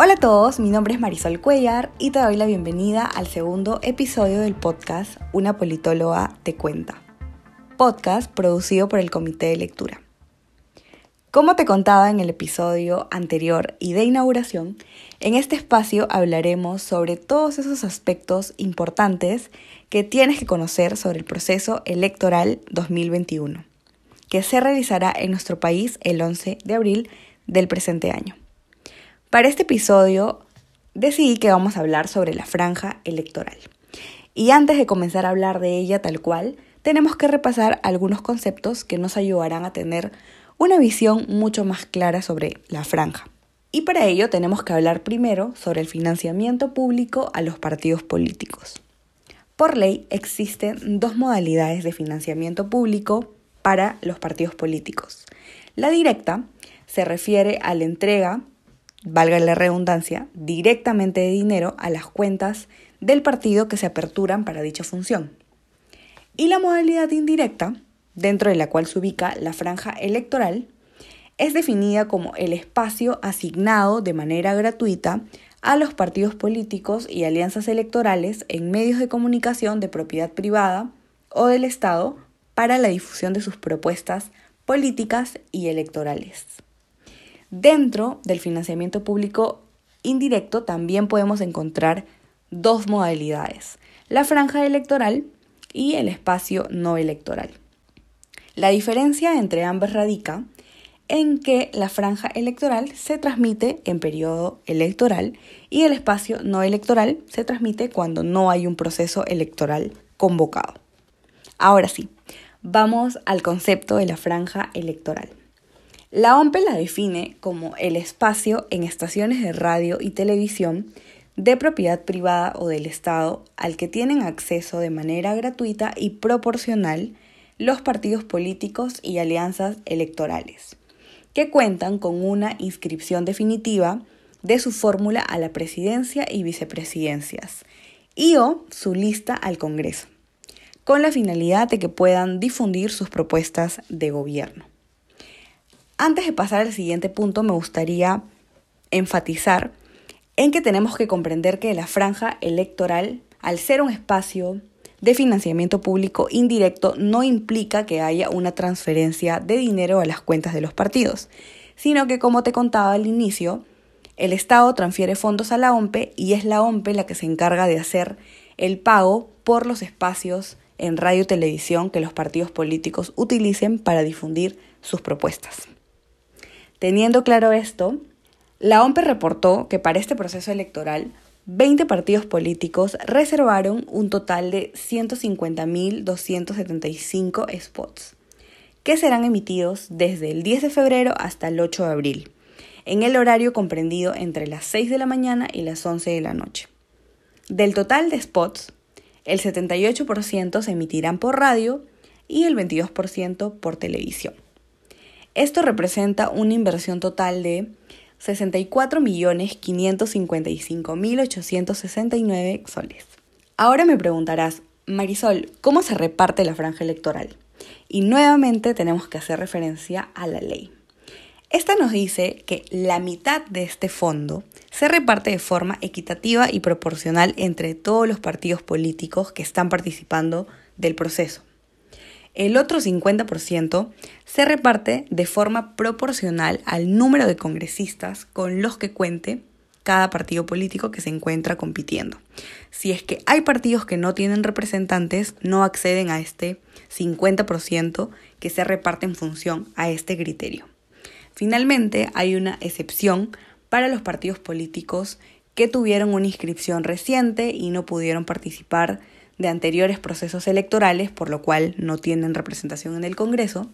Hola a todos, mi nombre es Marisol Cuellar y te doy la bienvenida al segundo episodio del podcast Una politóloga te cuenta. Podcast producido por el Comité de Lectura. Como te contaba en el episodio anterior y de inauguración, en este espacio hablaremos sobre todos esos aspectos importantes que tienes que conocer sobre el proceso electoral 2021, que se realizará en nuestro país el 11 de abril del presente año. Para este episodio decidí que vamos a hablar sobre la franja electoral. Y antes de comenzar a hablar de ella tal cual, tenemos que repasar algunos conceptos que nos ayudarán a tener una visión mucho más clara sobre la franja. Y para ello tenemos que hablar primero sobre el financiamiento público a los partidos políticos. Por ley existen dos modalidades de financiamiento público para los partidos políticos. La directa se refiere a la entrega valga la redundancia, directamente de dinero a las cuentas del partido que se aperturan para dicha función. Y la modalidad indirecta, dentro de la cual se ubica la franja electoral, es definida como el espacio asignado de manera gratuita a los partidos políticos y alianzas electorales en medios de comunicación de propiedad privada o del Estado para la difusión de sus propuestas políticas y electorales. Dentro del financiamiento público indirecto también podemos encontrar dos modalidades, la franja electoral y el espacio no electoral. La diferencia entre ambas radica en que la franja electoral se transmite en periodo electoral y el espacio no electoral se transmite cuando no hay un proceso electoral convocado. Ahora sí, vamos al concepto de la franja electoral. La OMPE la define como el espacio en estaciones de radio y televisión de propiedad privada o del Estado al que tienen acceso de manera gratuita y proporcional los partidos políticos y alianzas electorales, que cuentan con una inscripción definitiva de su fórmula a la presidencia y vicepresidencias y o su lista al Congreso, con la finalidad de que puedan difundir sus propuestas de gobierno. Antes de pasar al siguiente punto, me gustaría enfatizar en que tenemos que comprender que la franja electoral, al ser un espacio de financiamiento público indirecto, no implica que haya una transferencia de dinero a las cuentas de los partidos, sino que, como te contaba al inicio, el Estado transfiere fondos a la OMPE y es la OMPE la que se encarga de hacer el pago por los espacios en radio y televisión que los partidos políticos utilicen para difundir sus propuestas. Teniendo claro esto, la OMPE reportó que para este proceso electoral 20 partidos políticos reservaron un total de 150.275 spots, que serán emitidos desde el 10 de febrero hasta el 8 de abril, en el horario comprendido entre las 6 de la mañana y las 11 de la noche. Del total de spots, el 78% se emitirán por radio y el 22% por televisión. Esto representa una inversión total de 64.555.869 soles. Ahora me preguntarás, Marisol, ¿cómo se reparte la franja electoral? Y nuevamente tenemos que hacer referencia a la ley. Esta nos dice que la mitad de este fondo se reparte de forma equitativa y proporcional entre todos los partidos políticos que están participando del proceso. El otro 50% se reparte de forma proporcional al número de congresistas con los que cuente cada partido político que se encuentra compitiendo. Si es que hay partidos que no tienen representantes, no acceden a este 50% que se reparte en función a este criterio. Finalmente, hay una excepción para los partidos políticos que tuvieron una inscripción reciente y no pudieron participar de anteriores procesos electorales, por lo cual no tienen representación en el Congreso,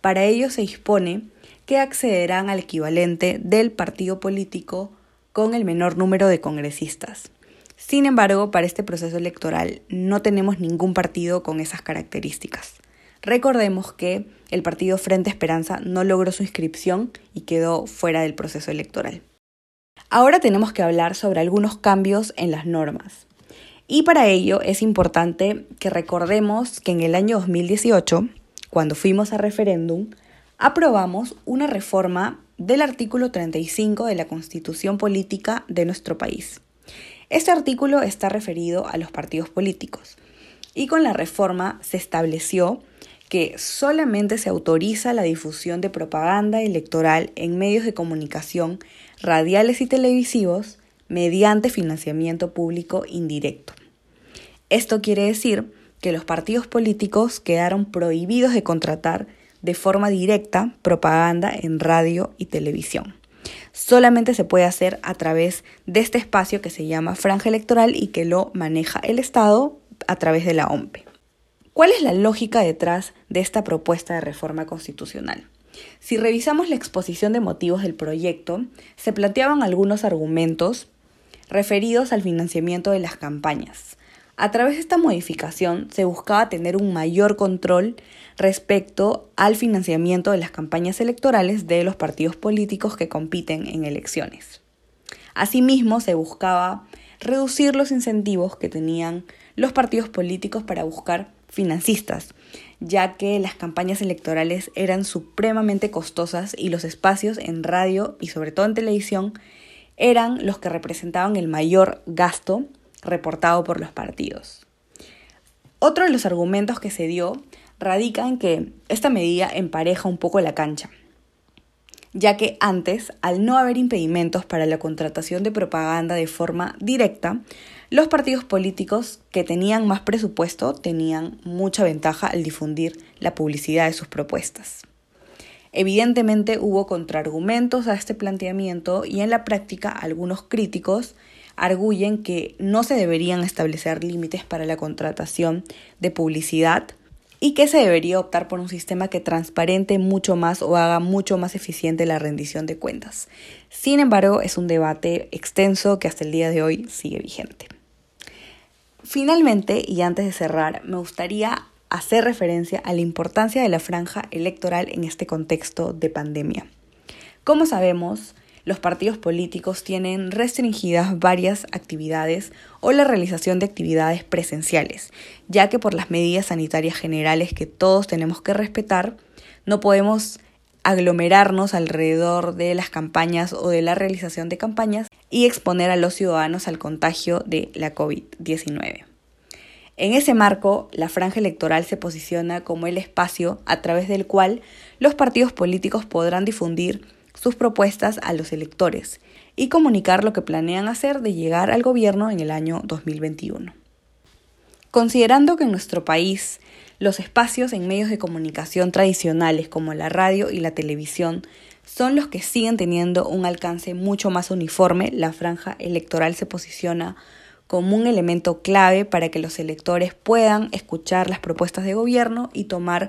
para ello se dispone que accederán al equivalente del partido político con el menor número de congresistas. Sin embargo, para este proceso electoral no tenemos ningún partido con esas características. Recordemos que el partido Frente Esperanza no logró su inscripción y quedó fuera del proceso electoral. Ahora tenemos que hablar sobre algunos cambios en las normas. Y para ello es importante que recordemos que en el año 2018, cuando fuimos a referéndum, aprobamos una reforma del artículo 35 de la Constitución Política de nuestro país. Este artículo está referido a los partidos políticos y con la reforma se estableció que solamente se autoriza la difusión de propaganda electoral en medios de comunicación radiales y televisivos mediante financiamiento público indirecto. Esto quiere decir que los partidos políticos quedaron prohibidos de contratar de forma directa propaganda en radio y televisión. Solamente se puede hacer a través de este espacio que se llama franja electoral y que lo maneja el Estado a través de la OMPE. ¿Cuál es la lógica detrás de esta propuesta de reforma constitucional? Si revisamos la exposición de motivos del proyecto, se planteaban algunos argumentos referidos al financiamiento de las campañas. A través de esta modificación se buscaba tener un mayor control respecto al financiamiento de las campañas electorales de los partidos políticos que compiten en elecciones. Asimismo, se buscaba reducir los incentivos que tenían los partidos políticos para buscar financistas, ya que las campañas electorales eran supremamente costosas y los espacios en radio y sobre todo en televisión eran los que representaban el mayor gasto reportado por los partidos. Otro de los argumentos que se dio radica en que esta medida empareja un poco la cancha, ya que antes, al no haber impedimentos para la contratación de propaganda de forma directa, los partidos políticos que tenían más presupuesto tenían mucha ventaja al difundir la publicidad de sus propuestas. Evidentemente hubo contraargumentos a este planteamiento y en la práctica algunos críticos arguyen que no se deberían establecer límites para la contratación de publicidad y que se debería optar por un sistema que transparente mucho más o haga mucho más eficiente la rendición de cuentas. Sin embargo, es un debate extenso que hasta el día de hoy sigue vigente. Finalmente, y antes de cerrar, me gustaría hacer referencia a la importancia de la franja electoral en este contexto de pandemia. Como sabemos, los partidos políticos tienen restringidas varias actividades o la realización de actividades presenciales, ya que por las medidas sanitarias generales que todos tenemos que respetar, no podemos aglomerarnos alrededor de las campañas o de la realización de campañas y exponer a los ciudadanos al contagio de la COVID-19. En ese marco, la franja electoral se posiciona como el espacio a través del cual los partidos políticos podrán difundir sus propuestas a los electores y comunicar lo que planean hacer de llegar al gobierno en el año 2021. Considerando que en nuestro país los espacios en medios de comunicación tradicionales como la radio y la televisión son los que siguen teniendo un alcance mucho más uniforme, la franja electoral se posiciona como un elemento clave para que los electores puedan escuchar las propuestas de gobierno y tomar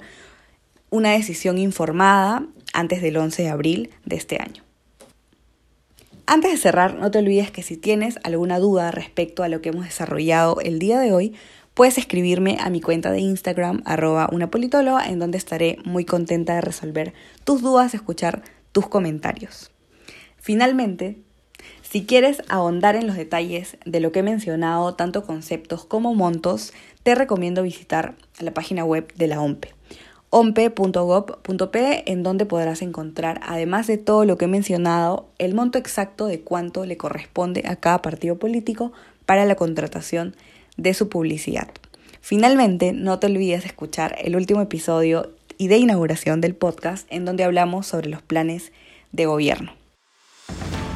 una decisión informada antes del 11 de abril de este año. Antes de cerrar, no te olvides que si tienes alguna duda respecto a lo que hemos desarrollado el día de hoy, puedes escribirme a mi cuenta de Instagram, arroba una politóloga, en donde estaré muy contenta de resolver tus dudas, escuchar tus comentarios. Finalmente, si quieres ahondar en los detalles de lo que he mencionado, tanto conceptos como montos, te recomiendo visitar la página web de la OMPE ompe.gov.p, en donde podrás encontrar, además de todo lo que he mencionado, el monto exacto de cuánto le corresponde a cada partido político para la contratación de su publicidad. Finalmente, no te olvides de escuchar el último episodio y de inauguración del podcast en donde hablamos sobre los planes de gobierno.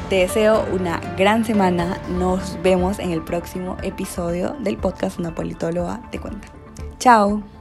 Te deseo una gran semana. Nos vemos en el próximo episodio del podcast Una Politóloga Te Cuenta. Chao.